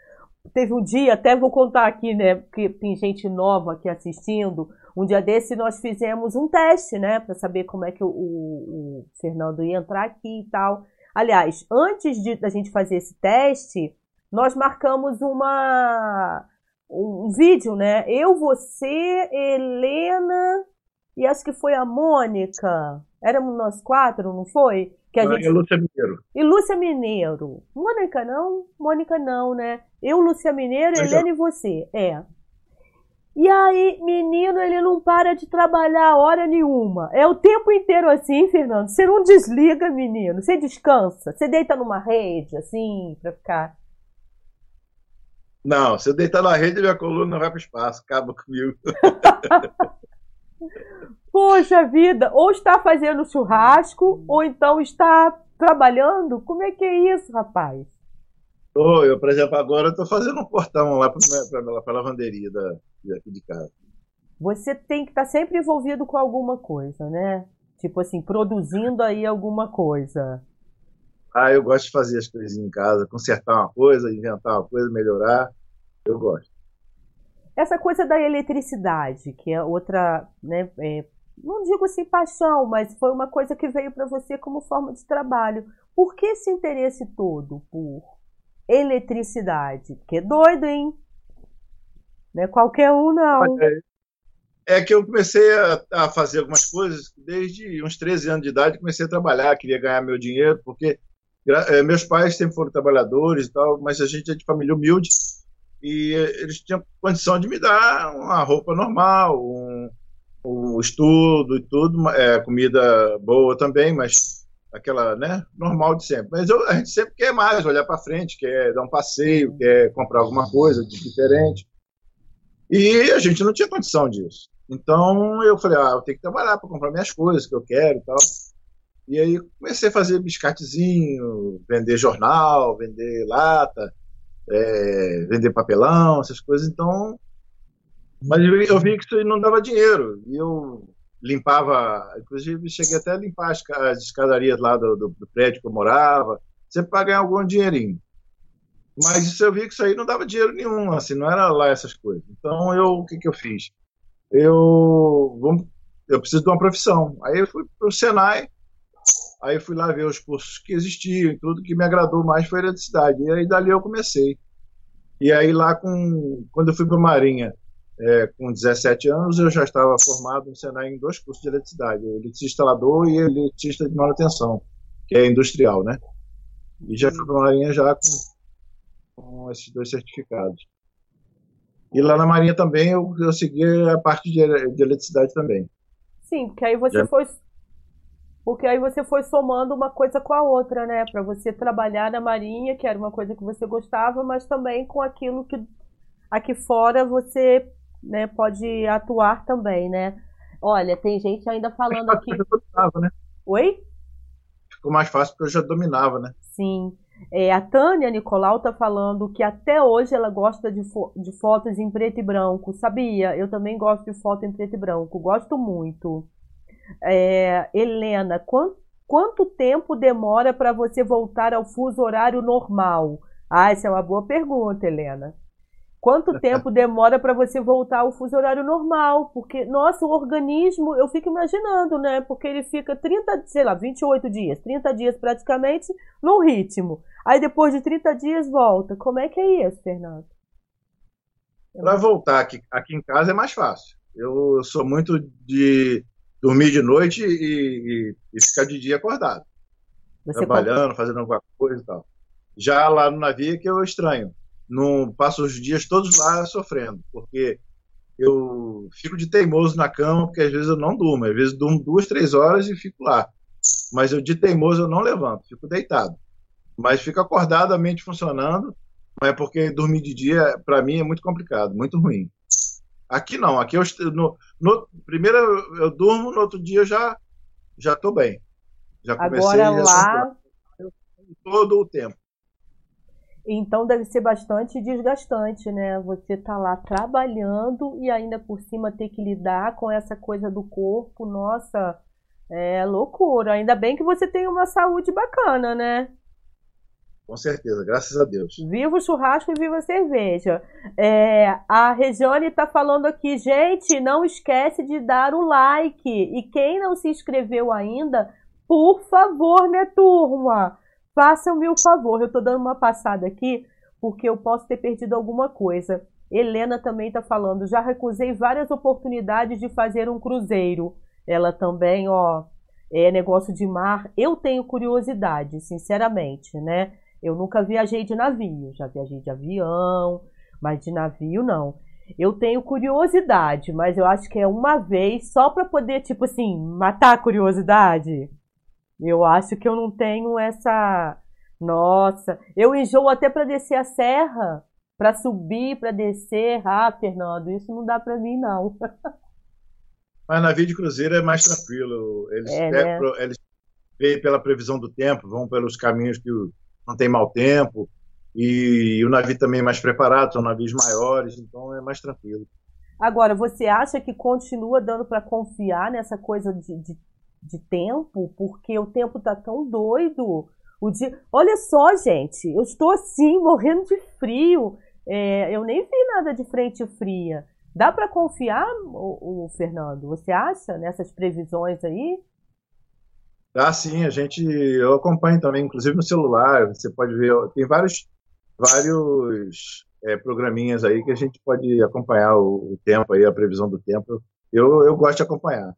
Teve um dia, até vou contar aqui, né? Porque tem gente nova aqui assistindo. Um dia desse nós fizemos um teste, né? Para saber como é que o, o, o, Fernando ia entrar aqui e tal. Aliás, antes de da gente fazer esse teste, nós marcamos uma um, um vídeo, né? Eu, você, Helena e acho que foi a Mônica. Éramos nós quatro, não foi? Que a não, gente... Lúcia Mineiro. E Lúcia Mineiro. Mônica não? Mônica não, né? Eu, Lúcia Mineiro, Mas Helena e você. É. E aí, menino, ele não para de trabalhar hora nenhuma. É o tempo inteiro assim, Fernando. Você não desliga, menino. Você descansa. Você deita numa rede, assim, pra ficar. Não, se eu deitar na rede, minha coluna vai pro espaço. Acaba comigo. Poxa vida, ou está fazendo churrasco, ou então está trabalhando. Como é que é isso, rapaz? Oh, eu, por exemplo, agora estou fazendo um portão lá para a lavanderia da, aqui de casa. Você tem que estar tá sempre envolvido com alguma coisa, né? Tipo assim, produzindo aí alguma coisa. Ah, eu gosto de fazer as coisinhas em casa, consertar uma coisa, inventar uma coisa, melhorar. Eu gosto. Essa coisa da eletricidade, que é outra, né, é, não digo assim paixão, mas foi uma coisa que veio para você como forma de trabalho. Por que esse interesse todo por eletricidade? Que doido, hein? Não é qualquer um, não. É, é que eu comecei a, a, fazer algumas coisas desde uns 13 anos de idade, comecei a trabalhar, queria ganhar meu dinheiro, porque é, meus pais sempre foram trabalhadores e tal, mas a gente é de família humilde e eles tinham condição de me dar uma roupa normal, um, o estudo e tudo, é, comida boa também, mas aquela, né, normal de sempre. Mas eu, a gente sempre quer mais, olhar para frente, quer dar um passeio, quer comprar alguma coisa de diferente. E a gente não tinha condição disso. Então eu falei, ah, eu tenho que trabalhar para comprar minhas coisas que eu quero e tal. E aí comecei a fazer biscatezinho, vender jornal, vender lata, é, vender papelão, essas coisas. Então mas eu vi que isso não dava dinheiro. E eu limpava, inclusive cheguei até a limpar as, as escadarias lá do, do, do, prédio que eu morava, sempre para ganhar algum dinheirinho. Mas isso eu vi que isso aí não dava dinheiro nenhum, assim, não era lá essas coisas. Então eu, o que, que eu fiz? Eu, vamos, eu preciso de uma profissão. Aí eu fui para o Senai, aí fui lá ver os cursos que existiam tudo que me agradou mais foi a eletricidade. E aí dali eu comecei. E aí lá com, quando eu fui para a Marinha, é, com 17 anos, eu já estava formado no Senai em dois cursos de eletricidade, eletricista instalador e eletricista de manutenção, que é industrial, né? E já fui para a Marinha já com, com, esses dois certificados. E lá na Marinha também eu, eu segui a parte de, de eletricidade também. Sim, porque aí você já. foi porque aí você foi somando uma coisa com a outra, né? Para você trabalhar na Marinha, que era uma coisa que você gostava, mas também com aquilo que aqui fora você né, pode atuar também, né? Olha, tem gente ainda falando aqui. Eu já dominava, né? Oi? Ficou mais fácil porque eu já dominava, né? Sim. É, a Tânia Nicolau tá falando que até hoje ela gosta de, fo de fotos em preto e branco. Sabia? Eu também gosto de foto em preto e branco. Gosto muito. É, Helena, quant Quanto tempo demora para você voltar ao fuso horário normal? Ah, essa é uma boa pergunta, Helena. Quanto tempo demora para você voltar ao fuso horário normal? Porque, nossa, o organismo, eu fico imaginando, né? Porque ele fica 30, sei lá, 28 dias, 30 dias praticamente no ritmo. Aí depois de 30 dias volta. Como é que é isso, Fernando? Para voltar aqui, aqui em casa é mais fácil. Eu sou muito de dormir de noite e, e, e ficar de dia acordado. Você trabalhando, pode... fazendo alguma coisa e tal. Já lá no navio é que eu estranho. Não passo os dias todos lá sofrendo, porque eu fico de teimoso na cama, porque às vezes eu não durmo. Às vezes durmo duas, três horas e fico lá. Mas eu de teimoso eu não levanto, fico deitado. Mas fico acordado, a mente funcionando. Mas é porque dormir de dia, para mim, é muito complicado, muito ruim. Aqui não, aqui eu no, no primeiro eu, eu, durmo, no outro dia eu já já tô bem. Já comecei Agora lá todo o tempo. Então deve ser bastante desgastante, né? Você tá lá trabalhando e ainda por cima ter que lidar com essa coisa do corpo, nossa, é loucura. Ainda bem que você tem uma saúde bacana, né? Com certeza, graças a Deus. Viva o churrasco e viva a cerveja. É, a Regiane está falando aqui, gente, não esquece de dar o like. E quem não se inscreveu ainda, por favor, né, turma? Façam-me o favor. Eu estou dando uma passada aqui porque eu posso ter perdido alguma coisa. Helena também está falando, já recusei várias oportunidades de fazer um cruzeiro. Ela também, ó, é negócio de mar. Eu tenho curiosidade, sinceramente, né? Eu nunca viajei de navio, já viajei de avião, mas de navio não. Eu tenho curiosidade, mas eu acho que é uma vez só para poder, tipo assim, matar a curiosidade. Eu acho que eu não tenho essa. Nossa, eu enjoo até para descer a serra, para subir, para descer. Ah, Fernando, isso não dá para mim não. Mas navio de cruzeiro é mais tranquilo. Eles, é, né? eles veem pela previsão do tempo, vão pelos caminhos que não tem mau tempo, e, o navio também é mais preparado, são navios maiores, então é mais tranquilo. Agora, você acha que continua dando para confiar nessa coisa de, de, de, tempo? Porque o tempo tá tão doido. O dia... Olha só, gente, eu estou assim, morrendo de frio. É, eu nem vi nada de frente fria. Dá para confiar, o, o, Fernando? Você acha nessas previsões aí? Ah, sim, a gente, eu acompanho também, inclusive no celular, você pode ver, tem vários, vários é, programinhas aí que a gente pode acompanhar o, o, tempo aí, a previsão do tempo. Eu, eu gosto de acompanhar,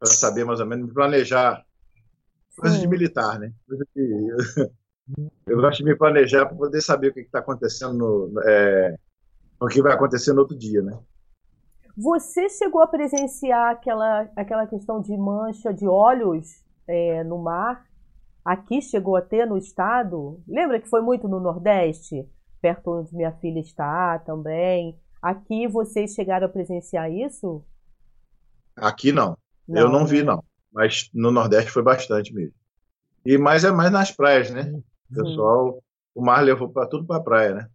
para saber mais ou menos, planejar, coisa sim. de militar, né? Coisa de, eu gosto de me planejar para poder saber o que está acontecendo, no, é, o que vai acontecer no outro dia, né? Você chegou a presenciar aquela, aquela questão de mancha de olhos é, no mar. Aqui chegou a ter no estado. Lembra que foi muito no Nordeste? Perto onde minha filha está também. Aqui vocês chegaram a presenciar isso? Aqui não. Não eu não vi, né? não. Mas no Nordeste foi bastante mesmo. E mais é mais nas praias, né? O pessoal, o mar levou para tudo para a praia, né?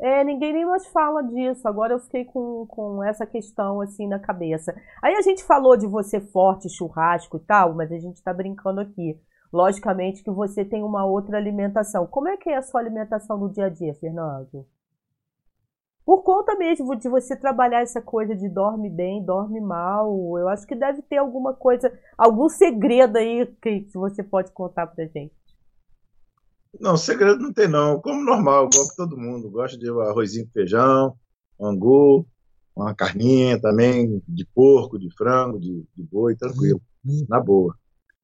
É, ninguém nem mais fala disso. Agora eu fiquei com, com essa questão assim na cabeça. Aí a gente falou de você forte, churrasco e tal, mas a gente está brincando aqui. Logicamente que você tem uma outra alimentação. Como é que é a sua alimentação no dia a dia, Fernando? Por conta mesmo de você trabalhar essa coisa de dorme bem, dorme mal, eu acho que deve ter alguma coisa, algum segredo aí que você pode contar pra gente. Não, segredo não tem não. Como normal, igual que todo mundo. Gosto de arrozinho com feijão, angu, uma carninha também, de porco, de frango, de, de boi, tranquilo. Na boa.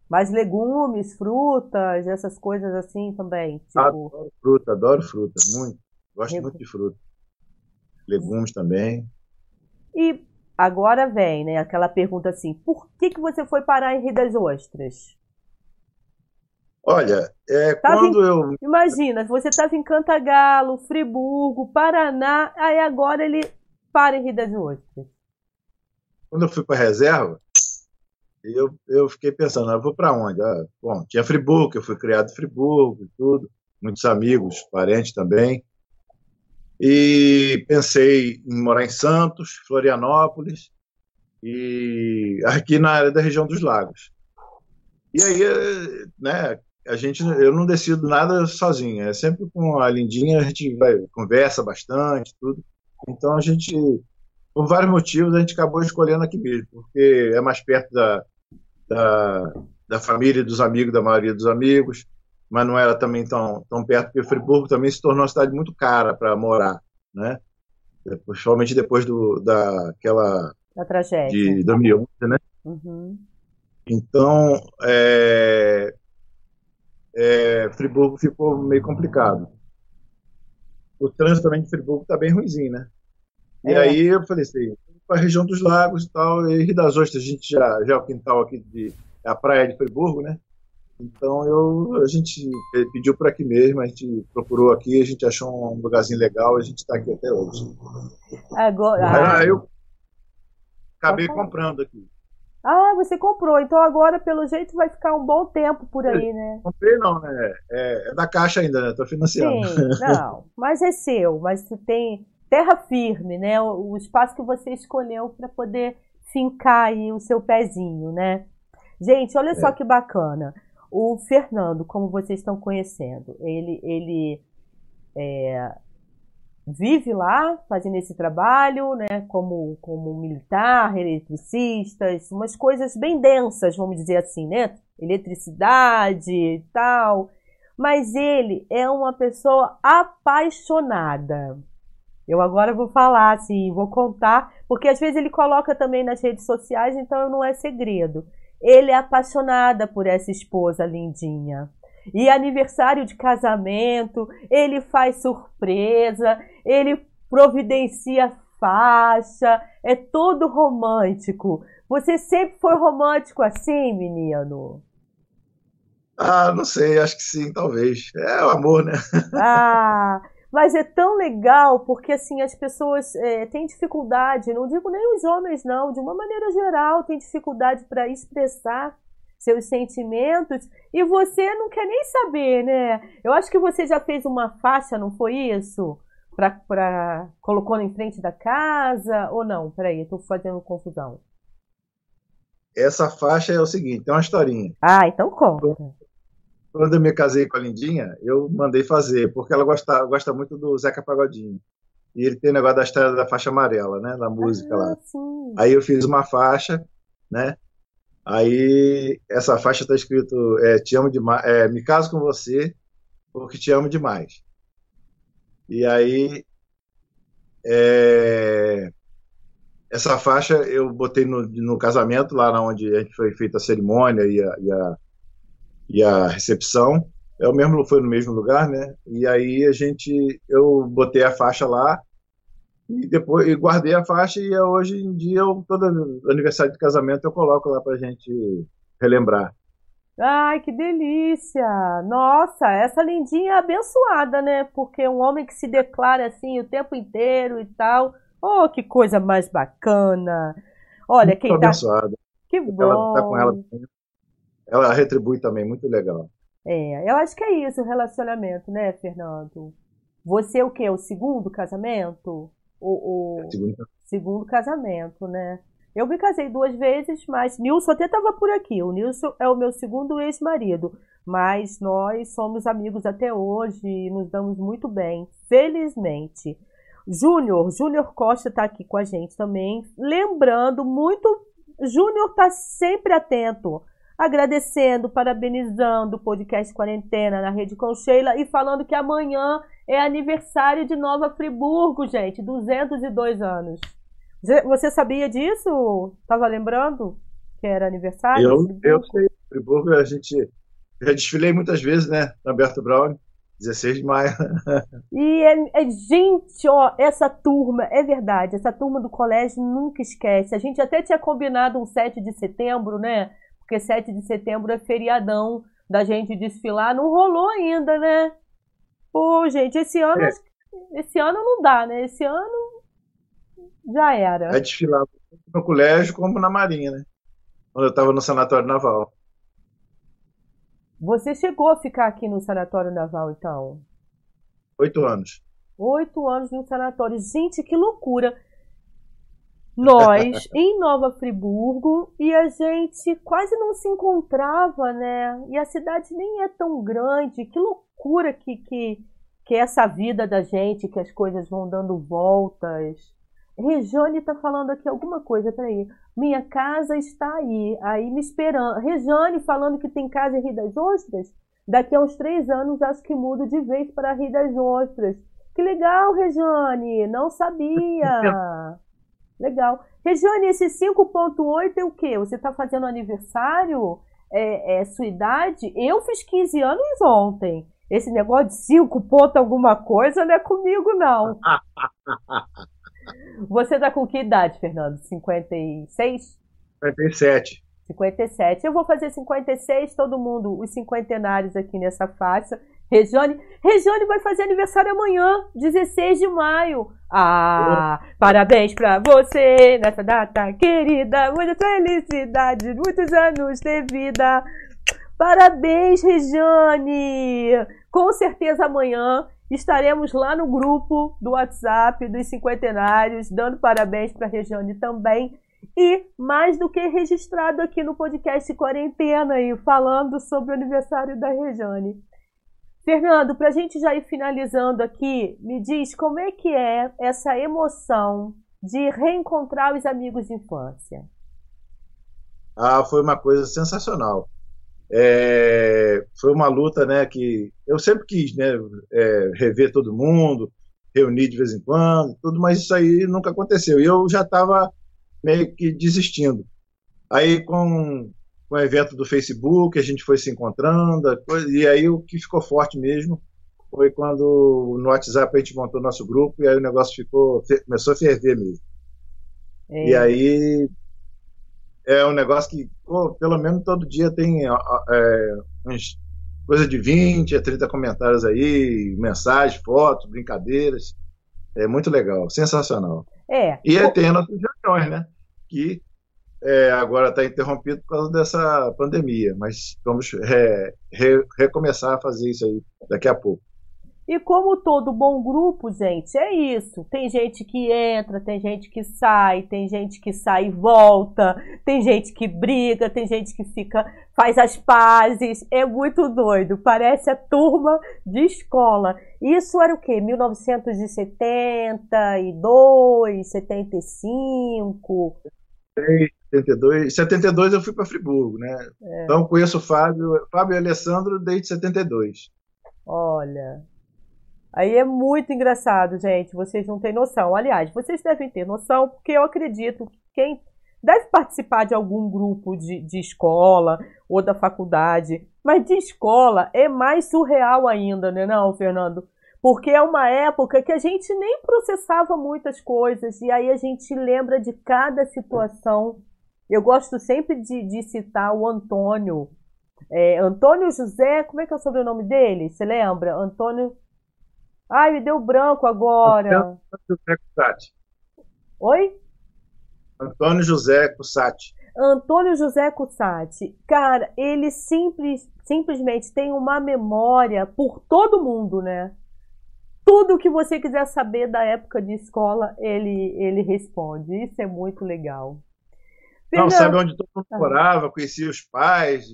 Mas legumes, frutas, essas coisas assim também? Tipo... Adoro fruta, adoro fruta, muito. Gosto muito de fruta. Legumes também. E agora vem, né, aquela pergunta assim, por que, que você foi parar em Rio das Ostras? Olha, é, quando em, eu. Imagina, você estava em Cantagalo, Friburgo, Paraná, aí agora ele para em Rio das Ostras. Quando eu fui para a reserva, eu, eu fiquei pensando, ah, eu vou para onde? Ah, bom, tinha Friburgo, eu fui criado em Friburgo e tudo, muitos amigos, parentes também. E pensei em morar em Santos, Florianópolis e aqui na área da região dos lagos. E aí, né, a gente, eu não decido nada sozinho, é sempre com a Lindinha, a gente vai, conversa bastante, tudo. Então a gente, por vários motivos, a gente acabou escolhendo aqui mesmo, porque é mais perto da, da, da família dos amigos, da maioria dos amigos, mas não era também tão, tão perto, porque Friburgo também se tornou uma cidade muito cara para morar, né? Principalmente depois do, daquela... Da tragédia. De 2011, né? Uhum. Então, é, é, Friburgo ficou meio complicado. O trânsito também de Friburgo está bem ruimzinho, né? E é. aí eu falei assim, para a região dos lagos e tal, e Rio das Ostras, a gente já, já é o quintal aqui de a praia de Friburgo, né? Então eu, a gente pediu por aqui mesmo, a gente procurou aqui, a gente achou um lugarzinho legal, a gente está aqui até hoje. Agora. Aí eu acabei comprando aqui. Ah, você comprou. Então agora, pelo jeito, vai ficar um bom tempo por aí, né? Comprei não, né? É, é da caixa ainda, né? Tô financiando. Sim, não. Mas é seu. Mas você tem terra firme, né? O, o espaço que você escolheu para poder fincar aí o seu pezinho, né? Gente, olha é. só que bacana. O Fernando, como vocês estão conhecendo, ele, ele é, vive lá fazendo esse trabalho, né, como, como militar, eletricistas, umas coisas bem densas, vamos dizer assim, né? Eletricidade e tal. Mas ele é uma pessoa apaixonada. Eu agora vou falar assim, vou contar, porque às vezes ele coloca também nas redes sociais, então não é segredo. Ele é apaixonada por essa esposa lindinha. E aniversário de casamento, ele faz surpresa, ele providencia faixa, é todo romântico. Você sempre foi romântico assim, menino? Ah, não sei, acho que sim, talvez. É o amor, né? Ah, mas é tão legal porque assim as pessoas é, têm dificuldade, não digo nem os homens não, de uma maneira geral têm dificuldade para expressar seus sentimentos e você não quer nem saber, né? Eu acho que você já fez uma faixa, não foi isso? Pra, pra, colocou em frente da casa ou não? Peraí, tô fazendo confusão. Essa faixa é o seguinte, tem uma historinha. Ah, então conta. Quando eu me casei com a Lindinha, eu mandei fazer, porque ela gosta, gosta muito do Zeca Pagodinho. E ele tem o negócio da história da faixa amarela, né? Da música ah, lá. Sim. Aí eu fiz uma faixa, né? Aí essa faixa está escrito é, te amo demais, é, me caso com você porque te amo demais. E aí é, essa faixa eu botei no, no, casamento lá onde a gente foi feita a cerimônia e a, e a, e a recepção. É o mesmo foi no mesmo lugar, né? E aí a gente eu botei a faixa lá e depois e guardei a faixa e hoje em dia eu, todo aniversário de casamento eu coloco lá pra gente relembrar. Ai, que delícia! Nossa, essa lindinha é abençoada, né? Porque um homem que se declara assim o tempo inteiro e tal. Oh, que coisa mais bacana! Olha, muito quem tá. Abençoada. Que bom! Ela tá com ela. Ela retribui também, muito legal. É, eu acho que é isso o relacionamento, né, Fernando? Você é o quê? O segundo casamento? o, o segundo. segundo casamento, né? Eu me casei duas vezes, mas Nilson até estava por aqui. O Nilson é o meu segundo ex-marido, mas nós somos amigos até hoje e nos damos muito bem, felizmente. Júnior, Júnior Costa está aqui com a gente também. Lembrando muito, Júnior está sempre atento agradecendo, parabenizando o podcast Quarentena na Rede com Sheila e falando que amanhã é aniversário de Nova Friburgo, gente, 202 anos. Você sabia disso? Tava lembrando que era aniversário? Eu, eu sei, Friburgo a gente já desfilei muitas vezes, né, na Alberto Brown. 16 de maio. e, é, é, gente, ó, essa turma, é verdade, essa turma do colégio nunca esquece. A gente até tinha combinado um 7 de setembro, né? Porque 7 de setembro é feriadão da gente desfilar, não rolou ainda, né? Pô, gente, esse ano, é. esse ano não dá, né? Esse ano já era. Vai desfilar no colégio como na marinha, né? Quando eu estava no sanatório naval. Você chegou a ficar aqui no sanatório naval, então? Oito anos. Oito anos no sanatório. Gente, que loucura! Nós em Nova Friburgo e a gente quase não se encontrava, né? E a cidade nem é tão grande. Que loucura que, que, que é essa vida da gente, que as coisas vão dando voltas. Rejane tá falando aqui alguma coisa, peraí. Minha casa está aí, aí me esperando. Rejane falando que tem casa em Rio das Ostras. Daqui a uns três anos acho que mudo de vez para Rio das Ostras. Que legal, Rejane! Não sabia! Legal. Regiane, esse 5.8 é o quê? Você está fazendo aniversário? É, é, sua idade? Eu fiz 15 anos ontem. Esse negócio de 5 ponto alguma coisa não é comigo, não. Você tá com que idade, Fernando? 56? 57. 57. Eu vou fazer 56, todo mundo, os cinquentenários aqui nessa faixa. Regiane, Regiane vai fazer aniversário amanhã, 16 de maio. Ah, parabéns pra você nessa data querida. Muita felicidade, muitos anos de vida. Parabéns, Regiane. Com certeza amanhã estaremos lá no grupo do WhatsApp dos cinquentenários, dando parabéns para Regiane também. E mais do que registrado aqui no podcast Quarentena, aí, falando sobre o aniversário da Regiane. Fernando, para a gente já ir finalizando aqui, me diz como é que é essa emoção de reencontrar os amigos de infância. Ah, foi uma coisa sensacional. É, foi uma luta, né, que eu sempre quis, né, é, rever todo mundo, reunir de vez em quando, tudo, mas isso aí nunca aconteceu. E eu já estava meio que desistindo. Aí, com com o evento do Facebook, a gente foi se encontrando, e aí o que ficou forte mesmo foi quando no WhatsApp a gente montou nosso grupo e aí o negócio ficou começou a ferver mesmo. É. E aí é um negócio que pô, pelo menos todo dia tem é, uns, coisa de 20 a 30 comentários aí, mensagens, fotos, brincadeiras. É muito legal, sensacional. É. E aí tem as nossas reuniões, né? Que é, agora está interrompido por causa dessa pandemia, mas vamos re, re, recomeçar a fazer isso aí daqui a pouco. E como todo bom grupo, gente, é isso. Tem gente que entra, tem gente que sai, tem gente que sai e volta, tem gente que briga, tem gente que fica, faz as pazes. É muito doido. Parece a turma de escola. Isso era o quê? 1972, 75? 72. 72 eu fui para Friburgo, né? É. Então conheço o Fábio, Fábio e Alessandro desde 72. Olha. Aí é muito engraçado, gente. Vocês não têm noção. Aliás, vocês devem ter noção, porque eu acredito que quem deve participar de algum grupo de, de escola ou da faculdade, mas de escola é mais surreal ainda, né, não, Fernando? porque é uma época que a gente nem processava muitas coisas e aí a gente lembra de cada situação. Eu gosto sempre de, de citar o Antônio. É, Antônio José, como é que é o sobrenome dele? Você lembra? Antônio. Ai, me deu branco agora. Antônio José. Oi? Antônio José Cussati. Antônio José Cussati, cara, ele simples, simplesmente tem uma memória por todo mundo, né? tudo que você quiser saber da época de escola, ele, ele responde. Isso é muito legal. Não, sabe onde todo mundo tá. morava, conhecia os pais,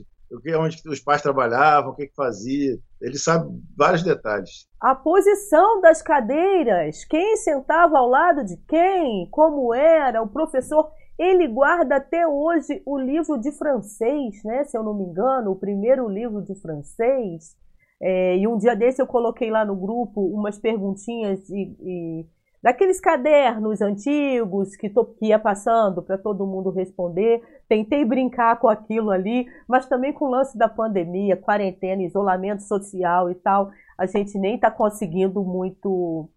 onde os pais trabalhavam, o que, que fazia. Ele sabe vários detalhes. A posição das cadeiras, quem sentava ao lado de quem, como era, o professor. Ele guarda até hoje o livro de francês, né? Se eu não me engano, o primeiro livro de francês. É, e um dia desse eu coloquei lá no grupo umas perguntinhas e, e daqueles cadernos antigos que, to, que ia passando para todo mundo responder. Tentei brincar com aquilo ali, mas também com o lance da pandemia, quarentena, isolamento social e tal, a gente nem está conseguindo muito.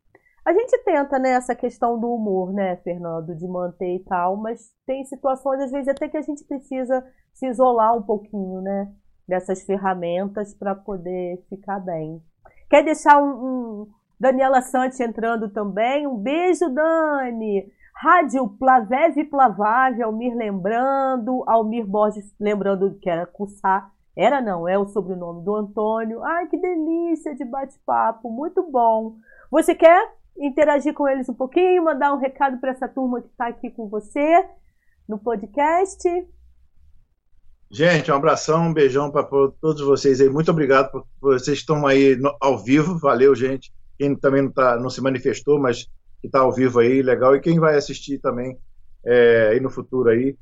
A gente tenta, né, essa questão do humor, né, Fernando, de manter e tal, mas tem situações, às vezes, até que a gente precisa se isolar um pouquinho, né? dessas ferramentas para poder ficar bem. Quer deixar um, um Daniela Santos entrando também? Um beijo, Dani! Rádio Plaveve Plavave, Almir lembrando, Almir Borges lembrando que era Cussá. Era não, é o sobrenome do Antônio. Ai, que delícia de bate-papo, muito bom. Você quer interagir com eles um pouquinho, mandar um recado para essa turma que está aqui com você no podcast. Gente, um abração, um beijão para todos vocês aí. Muito obrigado por, vocês estão aí no, ao vivo. Valeu, gente. Quem também não, tá, não se manifestou, mas que está ao vivo aí, legal. E quem vai assistir também é, aí no futuro aí.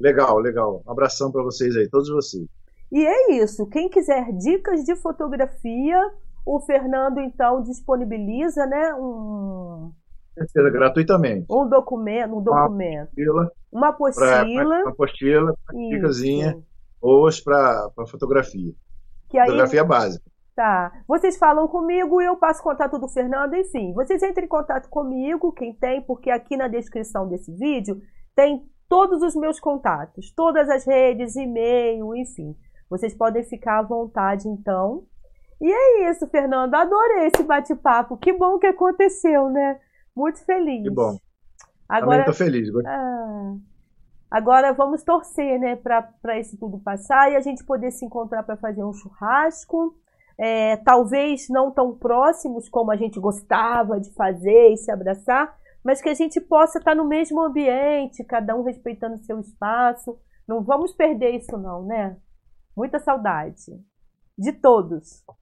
Legal, legal. Um abração para vocês aí, todos vocês. E é isso. Quem quiser dicas de fotografia, o Fernando então disponibiliza, né, um certeza, gratuitamente. Um documento, um documento. Uma apostila. Uma apostila, uma dicasinha, boas para fotografia. Que aí, fotografia básica. Tá. Vocês falam comigo e eu passo contato do Fernando, enfim. Vocês entrem em contato comigo, quem tem, porque aqui na descrição desse vídeo tem todos os meus contatos, todas as redes, e-mail, enfim. Vocês podem ficar à vontade, então. E é isso, Fernando. Adorei esse bate-papo. Que bom que aconteceu, né? Muito feliz. Que bom. Agora, Também tô feliz. Ah, agora vamos torcer, né, para isso tudo passar e a gente poder se encontrar para fazer um churrasco. É, talvez não tão próximos como a gente gostava de fazer e se abraçar, mas que a gente possa estar no mesmo ambiente, cada um respeitando seu espaço. Não vamos perder isso, não, né? Muita saudade. De todos. Com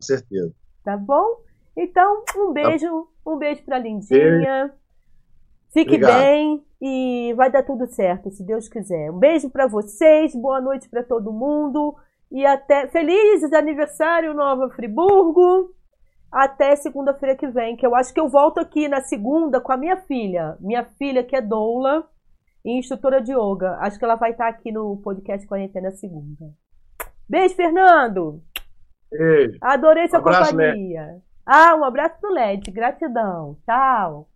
certeza. Tá bom? Então, um tá beijo, um beijo pra Lindinha. Fique Obrigado. bem e vai dar tudo certo, se Deus quiser. Um beijo para vocês, boa noite para todo mundo e até feliz aniversário Nova Friburgo. Até segunda-feira que vem, que eu acho que eu volto aqui na segunda com a minha filha, minha filha que é doula e instrutora de yoga. Acho que ela vai estar aqui no podcast Quarentena segunda. Beijo, Fernando. Beijo. Adorei sua um abraço, companhia. Né? Ah, um abraço pro LED. Gratidão. Tchau.